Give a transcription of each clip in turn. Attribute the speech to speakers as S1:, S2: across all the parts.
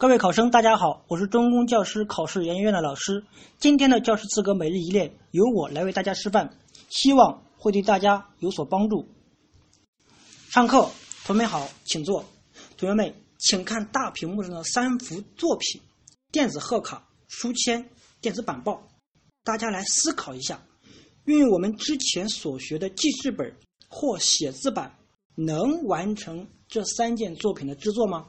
S1: 各位考生，大家好，我是中公教师考试研究院的老师。今天的教师资格每日一练由我来为大家示范，希望会对大家有所帮助。上课，同学们好，请坐。同学们，请看大屏幕上的三幅作品：电子贺卡、书签、电子板报。大家来思考一下，运用我们之前所学的记事本或写字板，能完成这三件作品的制作吗？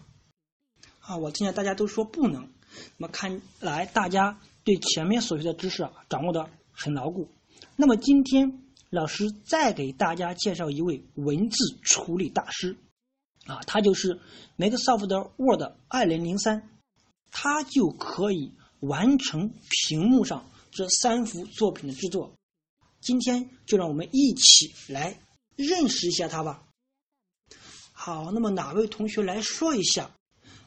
S1: 啊，我听见大家都说不能，那么看来大家对前面所学的知识啊掌握的很牢固。那么今天老师再给大家介绍一位文字处理大师，啊，他就是 Microsoft Word 2003，他就可以完成屏幕上这三幅作品的制作。今天就让我们一起来认识一下他吧。好，那么哪位同学来说一下？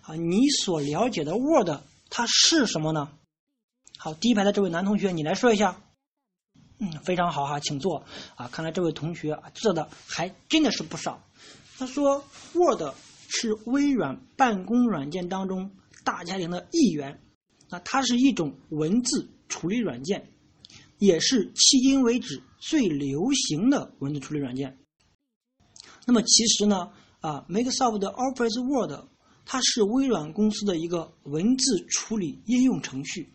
S1: 啊，你所了解的 Word 它是什么呢？好，第一排的这位男同学，你来说一下。嗯，非常好哈，请坐。啊，看来这位同学啊，知道的还真的是不少。他说，Word 是微软办公软件当中大家庭的一员。那它是一种文字处理软件，也是迄今为止最流行的文字处理软件。那么其实呢，啊，Microsoft Office Word。它是微软公司的一个文字处理应用程序，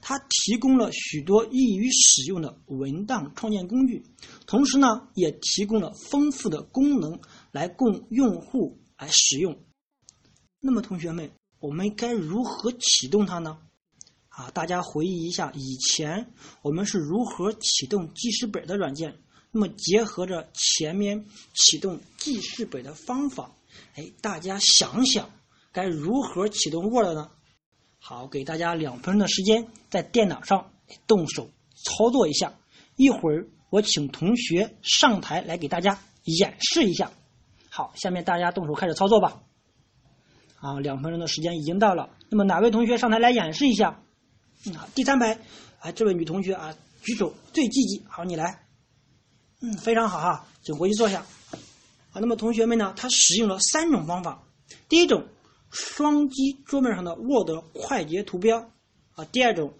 S1: 它提供了许多易于使用的文档创建工具，同时呢，也提供了丰富的功能来供用户来使用。那么，同学们，我们该如何启动它呢？啊，大家回忆一下，以前我们是如何启动记事本的软件？那么，结合着前面启动记事本的方法，哎，大家想想。该如何启动 Word 呢？好，给大家两分钟的时间，在电脑上动手操作一下。一会儿我请同学上台来给大家演示一下。好，下面大家动手开始操作吧。好，两分钟的时间已经到了。那么哪位同学上台来演示一下？嗯，好，第三排啊，这位女同学啊，举手最积极。好，你来。嗯，非常好哈，请回去坐下。好，那么同学们呢，他使用了三种方法。第一种。双击桌面上的 Word 快捷图标啊，第二种，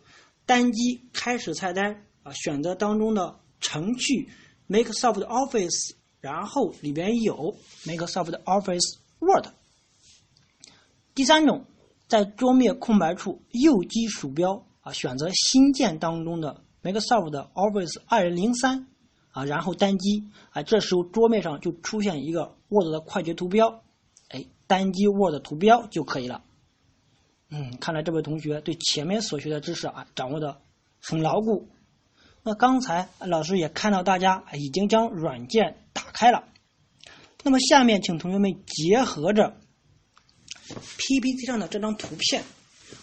S1: 单击开始菜单啊，选择当中的程序 Microsoft Office，然后里边有 Microsoft Office Word。第三种，在桌面空白处右击鼠标啊，选择新建当中的 Microsoft Office 2003啊，然后单击啊，这时候桌面上就出现一个 Word 的快捷图标。单击 Word 图标就可以了。嗯，看来这位同学对前面所学的知识啊掌握的很牢固。那刚才老师也看到大家已经将软件打开了。那么下面请同学们结合着 PPT 上的这张图片，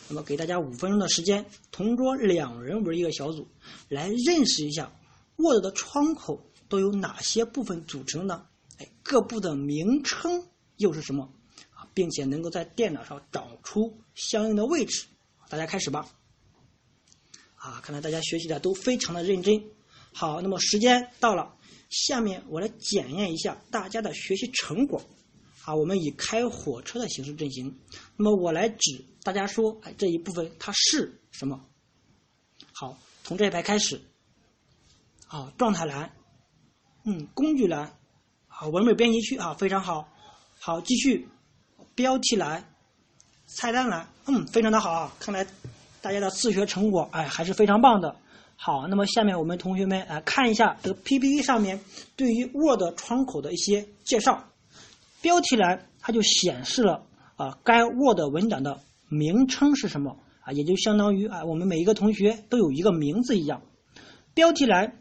S1: 那么给大家五分钟的时间，同桌两人为一个小组，来认识一下 Word 的窗口都有哪些部分组成呢？哎，各部的名称又是什么？并且能够在电脑上找出相应的位置，大家开始吧。啊，看来大家学习的都非常的认真。好，那么时间到了，下面我来检验一下大家的学习成果。啊，我们以开火车的形式进行。那么我来指大家说，哎，这一部分它是什么？好，从这一排开始。啊，状态栏，嗯，工具栏，好，文本编辑区啊，非常好。好，继续。标题栏、菜单栏，嗯，非常的好啊！看来大家的自学成果，哎，还是非常棒的。好，那么下面我们同学们来看一下这个 PPT 上面对于 Word 窗口的一些介绍。标题栏它就显示了啊，该 Word 文档的名称是什么啊，也就相当于啊，我们每一个同学都有一个名字一样。标题栏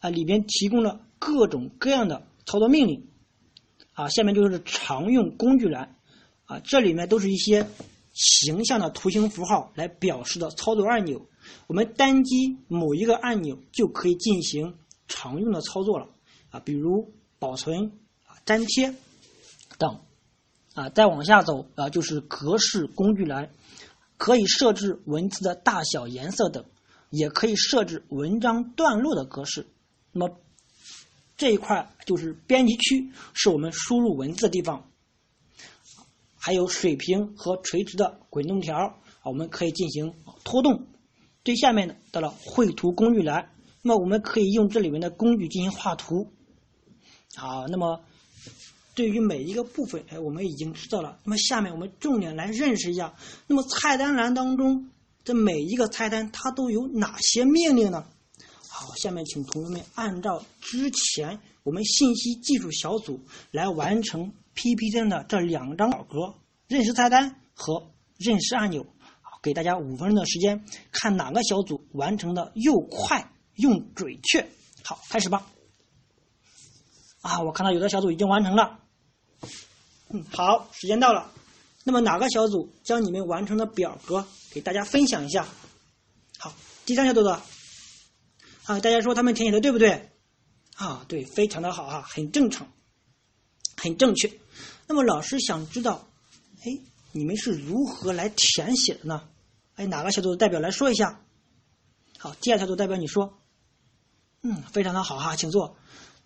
S1: 啊里边提供了各种各样的操作命令啊，下面就是常用工具栏。啊，这里面都是一些形象的图形符号来表示的操作按钮。我们单击某一个按钮就可以进行常用的操作了。啊，比如保存、啊粘贴等。啊，再往下走啊，就是格式工具栏，可以设置文字的大小、颜色等，也可以设置文章段落的格式。那么这一块就是编辑区，是我们输入文字的地方。还有水平和垂直的滚动条啊，我们可以进行拖动。最下面的到了绘图工具栏，那么我们可以用这里面的工具进行画图。好，那么对于每一个部分，哎，我们已经知道了。那么下面我们重点来认识一下，那么菜单栏当中这每一个菜单它都有哪些命令呢？好，下面请同学们按照之前我们信息技术小组来完成 PPT 的这两张表格：认识菜单和认识按钮。给大家五分钟的时间，看哪个小组完成的又快又准确。好，开始吧。啊，我看到有的小组已经完成了。嗯，好，时间到了。那么哪个小组将你们完成的表格给大家分享一下？好，第三小组的。啊，大家说他们填写的对不对？啊，对，非常的好啊，很正常，很正确。那么老师想知道，哎，你们是如何来填写的呢？哎，哪个小组的代表来说一下？好，第二小组代表你说。嗯，非常的好哈，请坐。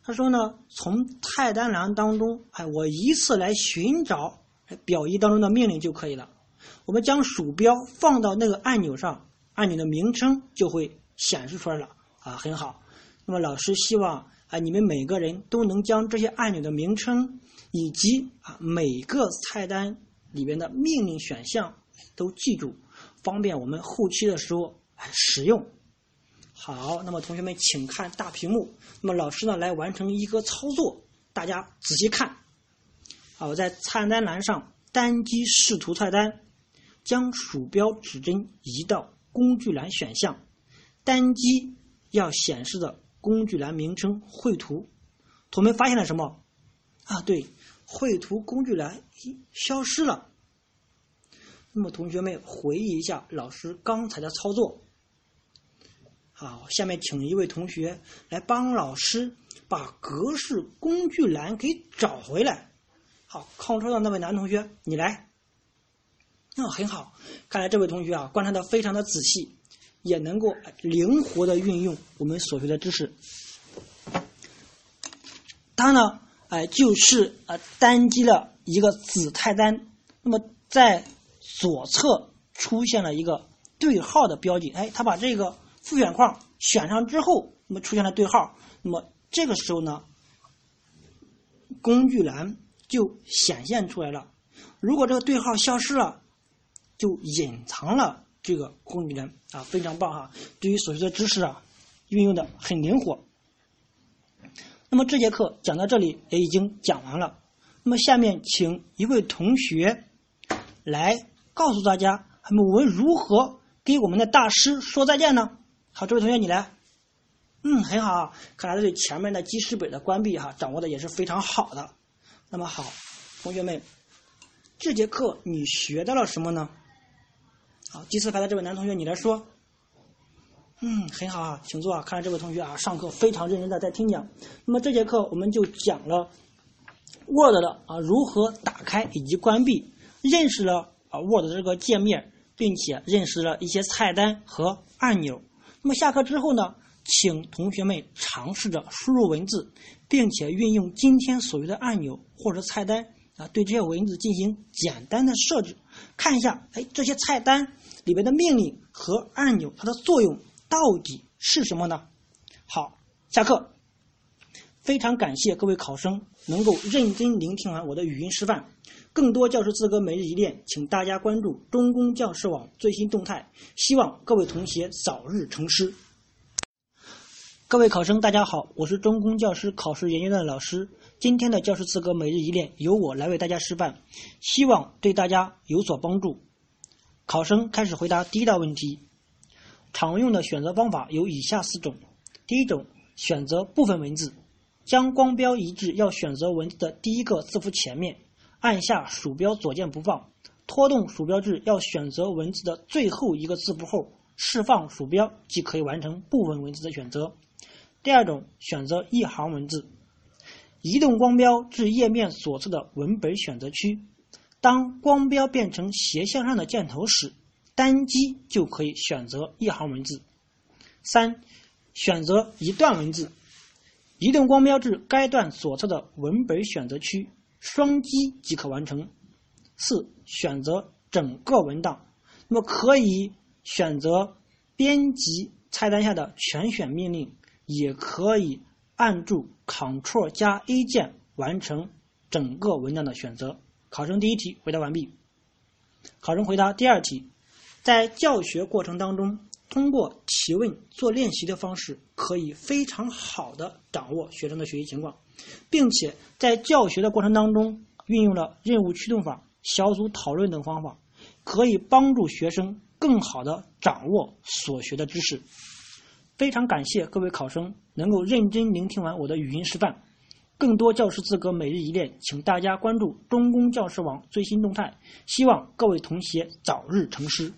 S1: 他说呢，从菜单栏当中，哎，我依次来寻找表一当中的命令就可以了。我们将鼠标放到那个按钮上，按钮的名称就会显示出来了。啊，很好。那么老师希望啊，你们每个人都能将这些按钮的名称以及啊每个菜单里边的命令选项都记住，方便我们后期的时候使用。好，那么同学们请看大屏幕。那么老师呢来完成一个操作，大家仔细看。好，在菜单栏上单击视图菜单，将鼠标指针移到工具栏选项，单击。要显示的工具栏名称绘图，同学们发现了什么？啊，对，绘图工具栏消失了。那么同学们回忆一下老师刚才的操作。好，下面请一位同学来帮老师把格式工具栏给找回来。好，靠车的那位男同学，你来。啊，很好，看来这位同学啊观察的非常的仔细。也能够灵活的运用我们所学的知识。它呢，哎，就是呃单击了一个子菜单，那么在左侧出现了一个对号的标记，哎，它把这个复选框选上之后，那么出现了对号，那么这个时候呢，工具栏就显现出来了。如果这个对号消失了，就隐藏了。这个工具人啊，非常棒哈！对于所学的知识啊，运用的很灵活。那么这节课讲到这里也已经讲完了。那么下面请一位同学来告诉大家，那么我们如何给我们的大师说再见呢？好，这位同学你来。嗯，很好啊，看来对前面的记事本的关闭哈，掌握的也是非常好的。那么好，同学们，这节课你学到了什么呢？好，第四排的这位男同学，你来说。嗯，很好啊，请坐啊。看来这位同学啊，上课非常认真的在听讲。那么这节课我们就讲了 Word 的啊如何打开以及关闭，认识了啊 Word 这个界面，并且认识了一些菜单和按钮。那么下课之后呢，请同学们尝试着输入文字，并且运用今天所学的按钮或者菜单啊，对这些文字进行简单的设置，看一下，哎，这些菜单。里面的命令和按钮，它的作用到底是什么呢？好，下课。非常感谢各位考生能够认真聆听完我的语音示范。更多教师资格每日一练，请大家关注中公教师网最新动态。希望各位同学早日成师。各位考生，大家好，我是中公教师考试研究院的老师。今天的教师资格每日一练由我来为大家示范，希望对大家有所帮助。考生开始回答第一道问题。常用的选择方法有以下四种：第一种，选择部分文字，将光标移至要选择文字的第一个字符前面，按下鼠标左键不放，拖动鼠标至要选择文字的最后一个字符后，释放鼠标即可以完成部分文字的选择。第二种，选择一行文字，移动光标至页面左侧的文本选择区。当光标变成斜向上的箭头时，单击就可以选择一行文字。三、选择一段文字，移动光标至该段左侧的文本选择区，双击即可完成。四、选择整个文档。那么可以选择编辑菜单下的全选命令，也可以按住 Ctrl 加 A 键完成整个文档的选择。考生第一题回答完毕。考生回答第二题，在教学过程当中。通过提问做练习的方式，可以非常好的掌握学生的学习情况，并且在教学的过程当中运用了任务驱动法、小组讨论等方法，可以帮助学生更好的掌握所学的知识。非常感谢各位考生能够认真聆听完我的语音示范。更多教师资格每日一练，请大家关注中公教师网最新动态。希望各位同学早日成师。